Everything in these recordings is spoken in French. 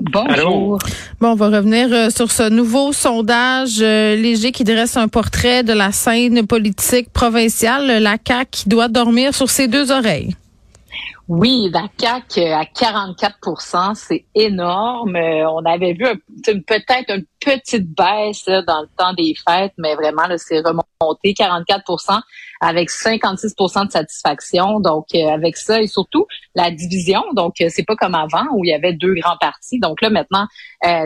Bonjour. Bon, on va revenir euh, sur ce nouveau sondage euh, léger qui dresse un portrait de la scène politique provinciale, la CAQ qui doit dormir sur ses deux oreilles. Oui, la CAQ euh, à 44% c'est énorme. Euh, On avait vu peut-être une petite baisse dans le temps des fêtes, mais vraiment, c'est remonté 44% avec 56% de satisfaction. Donc, euh, avec ça et surtout la division. Donc, c'est pas comme avant où il y avait deux grands partis. Donc là, maintenant,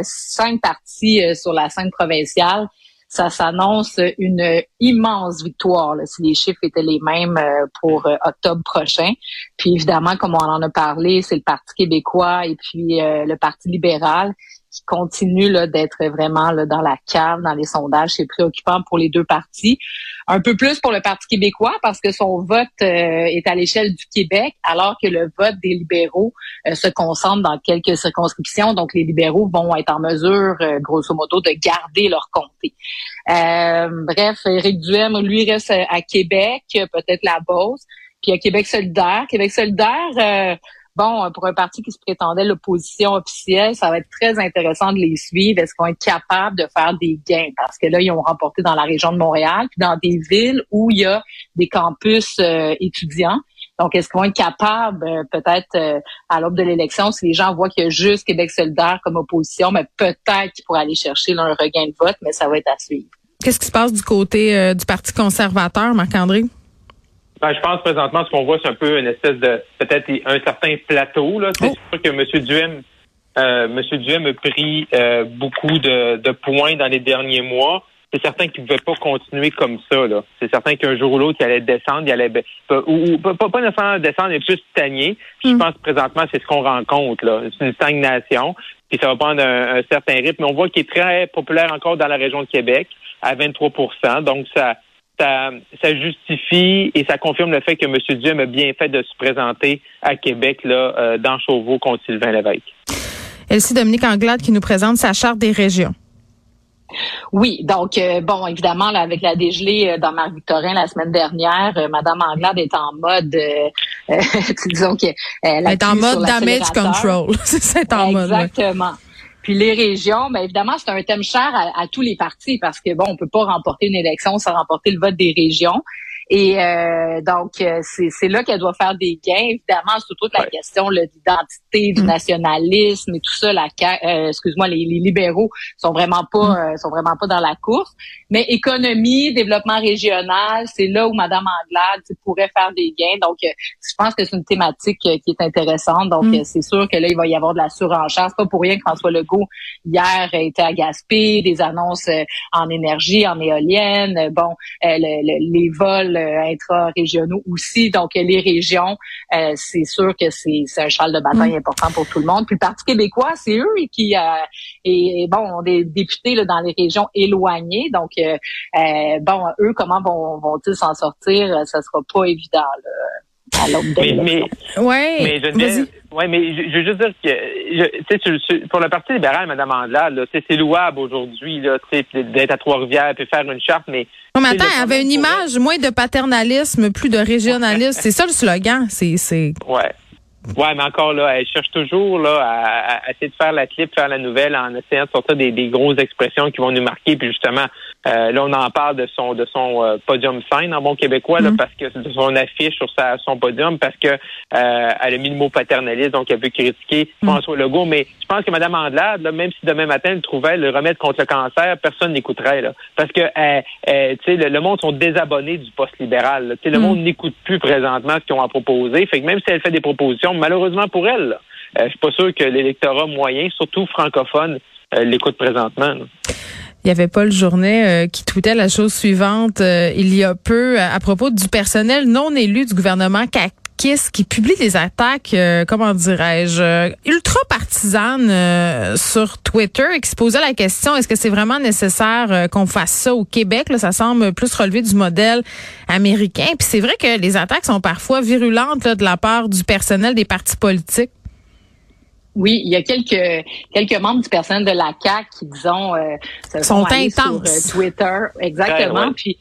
cinq partis sur la scène provinciale. Ça s'annonce une immense victoire là, si les chiffres étaient les mêmes euh, pour euh, octobre prochain. Puis évidemment, comme on en a parlé, c'est le Parti québécois et puis euh, le Parti libéral continue d'être vraiment là, dans la cave, dans les sondages. C'est préoccupant pour les deux partis. Un peu plus pour le Parti québécois parce que son vote euh, est à l'échelle du Québec, alors que le vote des libéraux euh, se concentre dans quelques circonscriptions. Donc, les libéraux vont être en mesure, euh, grosso modo, de garder leur comté. Bref, Éric Duhem, lui, reste à Québec, peut-être la Beauce. Puis à Québec solidaire. Québec solidaire, bon, pour un parti qui se prétendait l'opposition officielle, ça va être très intéressant de les suivre. Est-ce qu'ils vont être capables de faire des gains? Parce que là, ils ont remporté dans la région de Montréal, puis dans des villes où il y a des campus euh, étudiants. Donc, est-ce qu'ils vont être capables, euh, peut-être euh, à l'aube de l'élection, si les gens voient qu'il y a juste Québec solidaire comme opposition, mais peut-être qu'ils pourraient aller chercher là, un regain de vote, mais ça va être à suivre. Qu'est-ce qui se passe du côté euh, du Parti conservateur, Marc-André? Ben, je pense présentement, ce qu'on voit, c'est un peu une espèce de, peut-être un certain plateau, là. C'est Oh. sûr que M. Duhem, euh, M. Duhem a pris euh, beaucoup de, de points dans les derniers mois. C'est certain qu'il ne pouvait pas continuer comme ça, là. C'est certain qu'un jour ou l'autre, il allait descendre, il allait, ou, ou pas, pas- nécessairement descendre, mais plus stagner. Je pense que présentement, c'est ce qu'on rencontre, là. C'est une stagnation. Puis ça va prendre un, un certain rythme. Mais on voit qu'il est très populaire encore dans la région de Québec, à 23% Donc, ça, ça, ça justifie et ça confirme le fait que M. Duhem a bien fait de se présenter à Québec, là, euh, dans Chauveau contre Sylvain Lévesque. Elsie Dominique Anglade qui nous présente sa charte des régions. Oui, donc euh, bon, évidemment, là, avec la dégelée euh, dans Marc Victorin la semaine dernière, euh, Madame Anglade est en mode, euh, euh, disons que elle Elle est en mode damage control. c'est en mode. ouais. Puis les régions, ben évidemment, c'est un thème cher à, à tous les partis parce que bon, on peut pas remporter une élection sans remporter le vote des régions. Et euh, donc, euh, c'est c'est là qu'elle doit faire des gains. Évidemment, sur toute la Ouais. question là, d'identité, du nationalisme et tout ça. La, euh, excuse-moi, les, les libéraux sont vraiment pas, euh, sont vraiment pas dans la course. Mais économie, développement régional, c'est là où Madame Anglade pourrait faire des gains. Donc, euh, je pense que c'est une thématique euh, qui est intéressante. Donc, Mm. euh, c'est sûr que là, il va y avoir de la surenchère. C'est pas pour rien que François Legault hier était à Gaspé, des annonces en énergie, en éolienne. Bon, le- le- les vols intra-régionaux aussi. Donc, les régions, c'est sûr que c'est un cheval de bataille important pour tout le monde. Puis le Parti québécois, c'est eux qui, euh, et, et bon, ont des députés là, dans les régions éloignées. Donc, euh, euh, bon, eux, comment vont- vont-ils s'en sortir? Euh, Ça sera pas évident là, à l'aube de Mais, mais. Ouais. mais ouais, mais je, je veux juste dire que, je- tu sais, sur- sur- pour le Parti libéral, Mme Andelade, c'est louable aujourd'hui, d'être à Trois-Rivières puis faire une charte, mais Non, mais attends, le elle avait une image moins de paternalisme, plus de régionalisme. c'est ça le slogan. C'est, c'est. Ouais. Ouais, mais encore là, elle cherche toujours là à, à essayer de faire la clip, faire la nouvelle, en essayant de sortir des, des grosses expressions qui vont nous marquer. Puis justement, euh, là, on en parle de son de son euh, podium sign en bon québécois, là, Mm. parce que de son affiche sur sa son podium, parce que euh, elle a mis le mot paternaliste, donc elle veut critiquer Mm. François Legault. Mais je pense que Mme Andelade, là, même si demain matin elle trouvait le remède contre le cancer, personne n'écouterait là, parce que tu sais, le, le monde sont désabonnés du poste libéral. Tu sais, le Mm. monde n'écoute plus présentement ce qu'ils ont à proposer. Fait que même si elle fait des propositions, malheureusement pour elle, euh, je suis pas sûr que l'électorat moyen, surtout francophone, euh, l'écoute présentement. Il y avait Paul Journet euh, qui tweetait la chose suivante euh, il y a peu à propos du personnel non élu du gouvernement qui publie des attaques, euh, comment dirais-je, euh, ultra partisanes euh, sur Twitter et qui se posait la question est-ce que c'est vraiment nécessaire euh, qu'on fasse ça au Québec? Là, ça semble plus relever du modèle américain. Puis c'est vrai que les attaques sont parfois virulentes là, de la part du personnel des partis politiques. Oui, il y a quelques quelques membres du personnel de la CAC qui disons euh, se Sont intenses. sur euh, Twitter, exactement. Ouais, ouais. Puis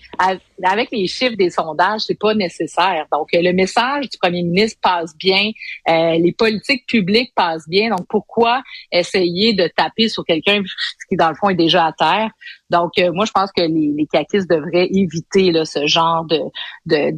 avec les chiffres des sondages, c'est pas nécessaire. Donc euh, le message du premier ministre passe bien, euh, les politiques publiques passent bien. Donc pourquoi essayer de taper sur quelqu'un qui dans le fond est déjà à terre? Donc euh, moi je pense que les, les caquistes devraient éviter là, ce genre de de-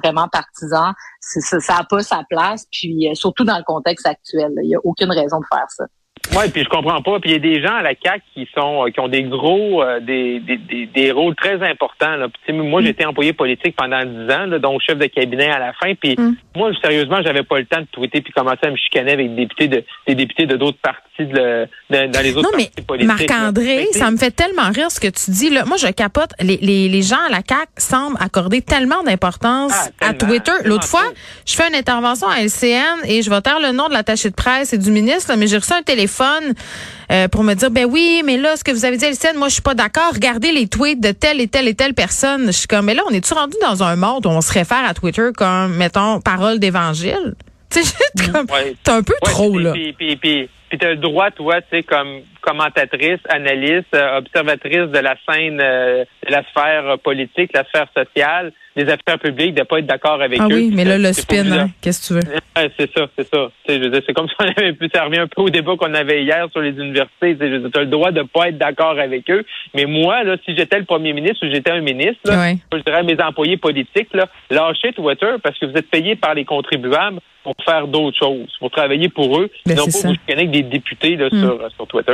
vraiment partisans. C'est- Ça n'a pas sa place. Puis euh, surtout dans le contexte actuel, il y a aucune raison de faire ça. Oui, puis je comprends pas. Puis il y a des gens à la CAC qui sont euh, qui ont des gros euh, des, des, des, des rôles très importants. Là. Puis, moi, Mm. j'ai été employé politique pendant dix ans, là, donc chef de cabinet à la fin. Puis Mm. moi, sérieusement, j'avais pas le temps de tweeter puis commencer à me chicaner avec des députés de des députés de d'autres partis de, le- de- dans les autres Non, mais partis politiques. là. Marc-André, ça me fait tellement rire ce que tu dis. Là. Moi, je capote. Les, les, les gens à la CAQ semblent accorder tellement d'importance Ah, à Twitter. L'autre fois, je fais une intervention à LCN et je vais taire le nom de l'attaché de presse et du ministre, là, mais j'ai reçu un téléphone euh, pour me dire, ben oui, mais là, ce que vous avez dit LCN, moi, je suis pas d'accord. Regardez les tweets de telle et telle et telle personne. Je suis comme, mais là, on est-tu rendu dans un monde où on se réfère à Twitter comme, mettons, parole d'évangile? Tu sais, j'ai comme, Ouais. t'es un peu Ouais, trop, là. Puis, puis, puis, puis t'as le droit, toi, tu sais, comme commentatrice, analyste, euh, observatrice de la scène, euh, de la sphère euh, politique, la sphère sociale, des affaires publiques, de pas être d'accord avec Ah eux. oui, Puis mais là, le spin, hein, qu'est-ce que tu veux? Ouais, c'est ça, c'est ça. Je veux dire, c'est comme si on avait pu, ça revient un peu au débat qu'on avait hier sur les universités. Tu t'as le droit de pas être d'accord avec eux. Mais moi, là, si j'étais le premier ministre ou j'étais un ministre, là, Ouais. je dirais à mes employés politiques, là, lâchez Twitter parce que vous êtes payés par les contribuables pour faire d'autres choses, pour travailler pour eux, Ben, non pas vous avec des députés là, Hmm. sur, sur Twitter.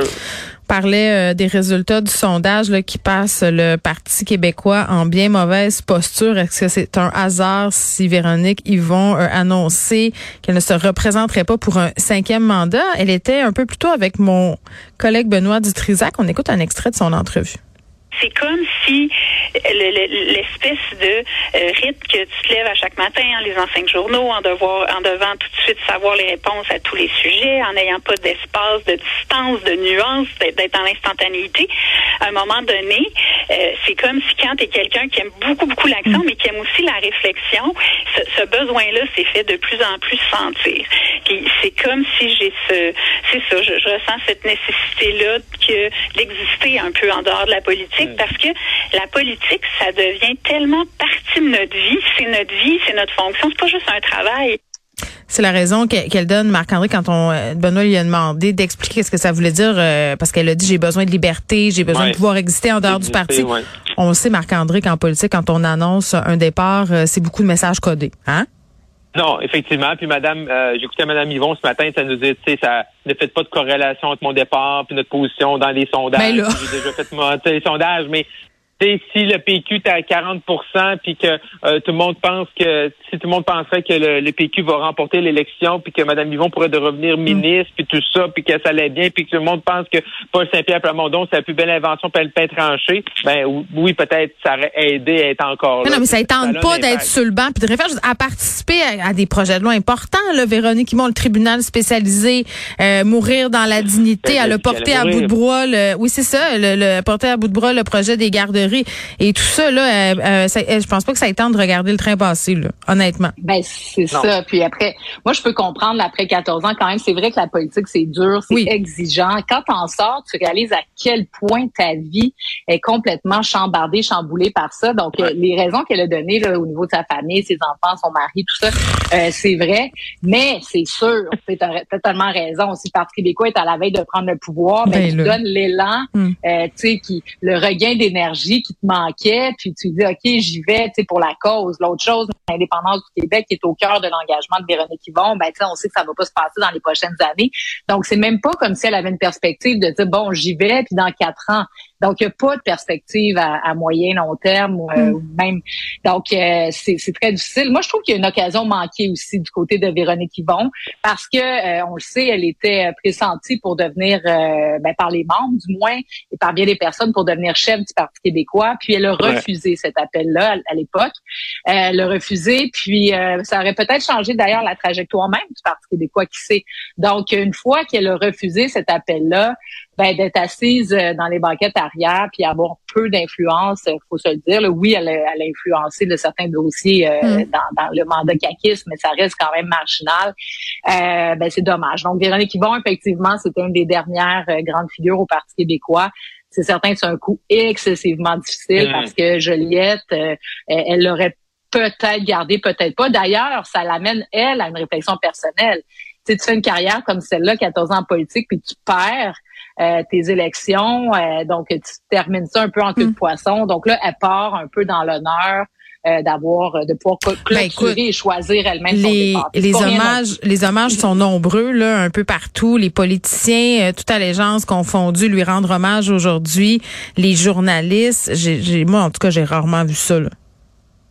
Parlait euh, des résultats du sondage qui passe le Parti québécois en bien mauvaise posture. Est-ce que c'est un hasard si Véronique Yvon a annoncé qu'elle ne se représenterait pas pour un cinquième mandat? Elle était un peu plus tôt avec mon collègue Benoît Dutrisac. On écoute un extrait de son entrevue. C'est comme si l'espèce de euh, rythme que tu te lèves à chaque matin en lisant cinq journaux, en devoir, en devant tout de suite savoir les réponses à tous les sujets, en n'ayant pas d'espace, de distance, de nuance, d'être dans l'instantanéité. À un moment donné, euh, c'est comme si quand tu es quelqu'un qui aime beaucoup, beaucoup l'action, mais qui aime aussi la réflexion, ce, ce besoin-là s'est fait de plus en plus sentir. Puis c'est comme si j'ai ce, c'est ça, je, je ressens cette nécessité-là que d'exister un peu en dehors de la politique, parce que la politique, ça devient tellement partie de notre vie, c'est notre vie, c'est notre fonction, c'est pas juste un travail. C'est la raison que- qu'elle donne, Marc-André, quand on euh, Benoît lui a demandé d'expliquer ce que ça voulait dire, euh, parce qu'elle a dit j'ai besoin de liberté, j'ai besoin Ouais. de pouvoir exister en dehors du parti. Ouais. On sait, Marc-André, qu'en politique, quand on annonce un départ, euh, c'est beaucoup de messages codés. Hein? Non, effectivement. Puis Madame, euh, j'écoutais Madame Yvon ce matin, ça nous dit, tu sais, ça ne fait pas de corrélation entre mon départ puis notre position dans les sondages. Ben là. J'ai déjà fait sais, les sondages, mais si le PQ est à 40% puis que euh, tout le monde pense que si tout le monde penserait que le, le PQ va remporter l'élection puis que Mme Yvon pourrait de revenir Mm. ministre puis tout ça puis que ça allait bien puis que tout le monde pense que Paul Saint-Pierre Plamondon c'est la plus belle invention pour le pain tranché, ben oui peut-être ça aurait aidé à être encore Mais là. non, mais ça tente pas d'être sur le banc puis de réfléchir à participer à, à des projets de loi importants. Là, Véronique Yvon, le tribunal spécialisé, euh, mourir dans la dignité, qu'elle porté allait à bout de bras, le, oui c'est ça, le, le porter à bout de bras le projet des garderies et tout ça là, euh, euh, ça- euh, je pense pas que ça ait temps de regarder le train passer là, honnêtement. Ben, c'est ça. Puis après, moi, je peux comprendre, après 14 ans, quand même, c'est vrai que la politique, c'est dur, c'est Oui. exigeant. Quand t'en sors, tu réalises à quel point ta vie est complètement chambardée, chamboulée par ça. Donc, euh, les raisons qu'elle a données là, au niveau de sa famille, ses enfants, son mari, tout ça, euh, c'est vrai. Mais c'est sûr, tu as totalement raison. Si le Parti québécois est à la veille de prendre le pouvoir, ben, Ben tu là. donnes l'élan, Hmm. euh, tu sais, qui le regain d'énergie qui te manquait, puis tu dis, OK, j'y vais, tu sais, pour la cause. L'autre chose, l'indépendance du Québec qui est au cœur de l'engagement de Véronique Yvon, ben, tu sais, on sait que ça va pas se passer dans les prochaines années. Donc, c'est même pas comme si elle avait une perspective de dire, bon, j'y vais, puis dans quatre ans. Donc, il n'y a pas de perspective à, à moyen, long terme, ou, euh, ou même. Donc, euh, c'est c'est très difficile. Moi, je trouve qu'il y a une occasion manquée aussi du côté de Véronique Yvon, parce que, euh, on le sait, elle était pressentie pour devenir, ben, par les membres du moins, et par bien des personnes pour devenir chef du Parti québécois. Puis, elle a Ouais. refusé cet appel-là à, à l'époque. Elle a refusé, puis euh, ça aurait peut-être changé d'ailleurs la trajectoire même du Parti québécois, qui sait. Donc, une fois qu'elle a refusé cet appel-là, ben, d'être assise euh, dans les banquettes arrière puis avoir peu d'influence, euh, faut se le dire. là. Oui, elle a, elle a influencé de certains dossiers euh, Mm. dans, dans le mandat caquiste, mais ça reste quand même marginal. Euh, ben, c'est dommage. Donc, Véronique Yvon, effectivement, c'était une des dernières euh, grandes figures au Parti québécois. C'est certain que c'est un coup excessivement difficile Mm. parce que Joliette, euh, elle elle l'aurait peut-être gardé, peut-être pas. D'ailleurs, ça l'amène, elle, à une réflexion personnelle. Tu sais, tu fais une carrière comme celle-là, 14 ans en politique, puis tu perds euh, tes élections, euh, donc tu termines ça un peu en queue de Mm. poisson. Donc là, elle part un peu dans l'honneur euh, d'avoir, de pouvoir Ben, clôturer écoute, et choisir elle-même son Les, départ. C'est les hommages, les hommages sont nombreux là, un peu partout. Les politiciens, euh, toute allégeance confondue, lui rendre hommage aujourd'hui. Les journalistes, j'ai, moi en tout cas, j'ai rarement vu ça. Là.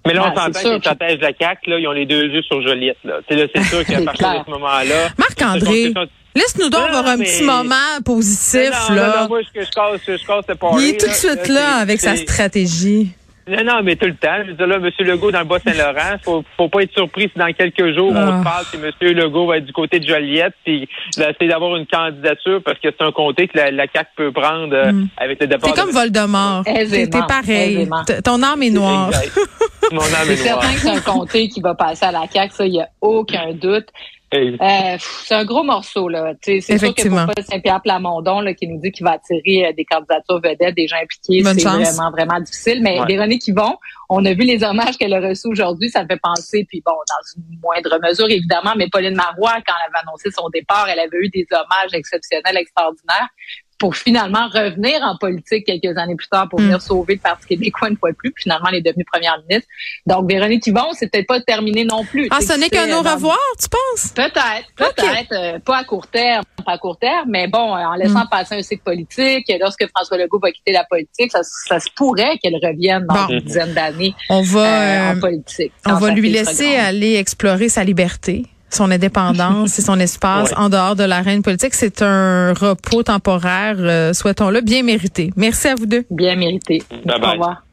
Mais là, on Ah, s'entend que les stratèges de la CAQ, là, ils ont les deux yeux sur Joliette. Là. Tu sais, là, c'est sûr qu'à partir de ce moment-là... Marc-André, laisse-nous donc Non, avoir un mais- petit moment positif non, non, là. moi, je, je casse, je casse le pari, Il est tout de suite là avec sa stratégie. Non, non, mais tout le temps. Je veux dire, là, M. Legault dans le Bas-Saint-Laurent, faut, faut pas être surpris si dans quelques jours, Ah. on se parle que M. Legault va être du côté de Joliette, puis d'essayer d'avoir une candidature, parce que c'est un comté que la, la CAQ peut prendre euh, Mm. avec le départ C'est comme de... Voldemort. T'es pareil. Ton âme est noire. Mon âme C'est est noire. certain que c'est un comté qui va passer à la CAQ, ça, il n'y a aucun doute. Euh, c'est un gros morceau, là. Tu sais, C'est sûr que Effectivement. pour Saint-Pierre Plamondon, là, qui nous dit qu'il va attirer euh, des candidatures vedettes, des gens impliqués, c'est vraiment, vraiment difficile. Mais Ouais. Véronique Yvon, on a vu les hommages qu'elle a reçus aujourd'hui, ça me fait penser, puis bon, dans une moindre mesure, évidemment, mais Pauline Marois, quand elle avait annoncé son départ, elle avait eu des hommages exceptionnels, extraordinaires pour finalement revenir en politique quelques années plus tard pour venir sauver le Parti québécois une fois de plus. Puis finalement, elle est devenue première ministre. Donc, Véronique Yvon, c'est peut-être pas terminé non plus. Ah, ce n'est qu'un au dans- revoir, tu penses? Peut-être, peut-être, euh, pas à court terme, pas à court terme, mais bon, euh, en laissant Mm. passer un cycle politique, lorsque François Legault va quitter la politique, ça, ça se pourrait qu'elle revienne dans Bon. une dizaine d'années On va, euh, euh, en politique. on va lui laisser aller explorer sa liberté, son indépendance et son espace Ouais. en dehors de l'arène politique. C'est un repos temporaire, euh, souhaitons-le, bien mérité. Merci à vous deux. Bien mérité. Bye bye. Au revoir.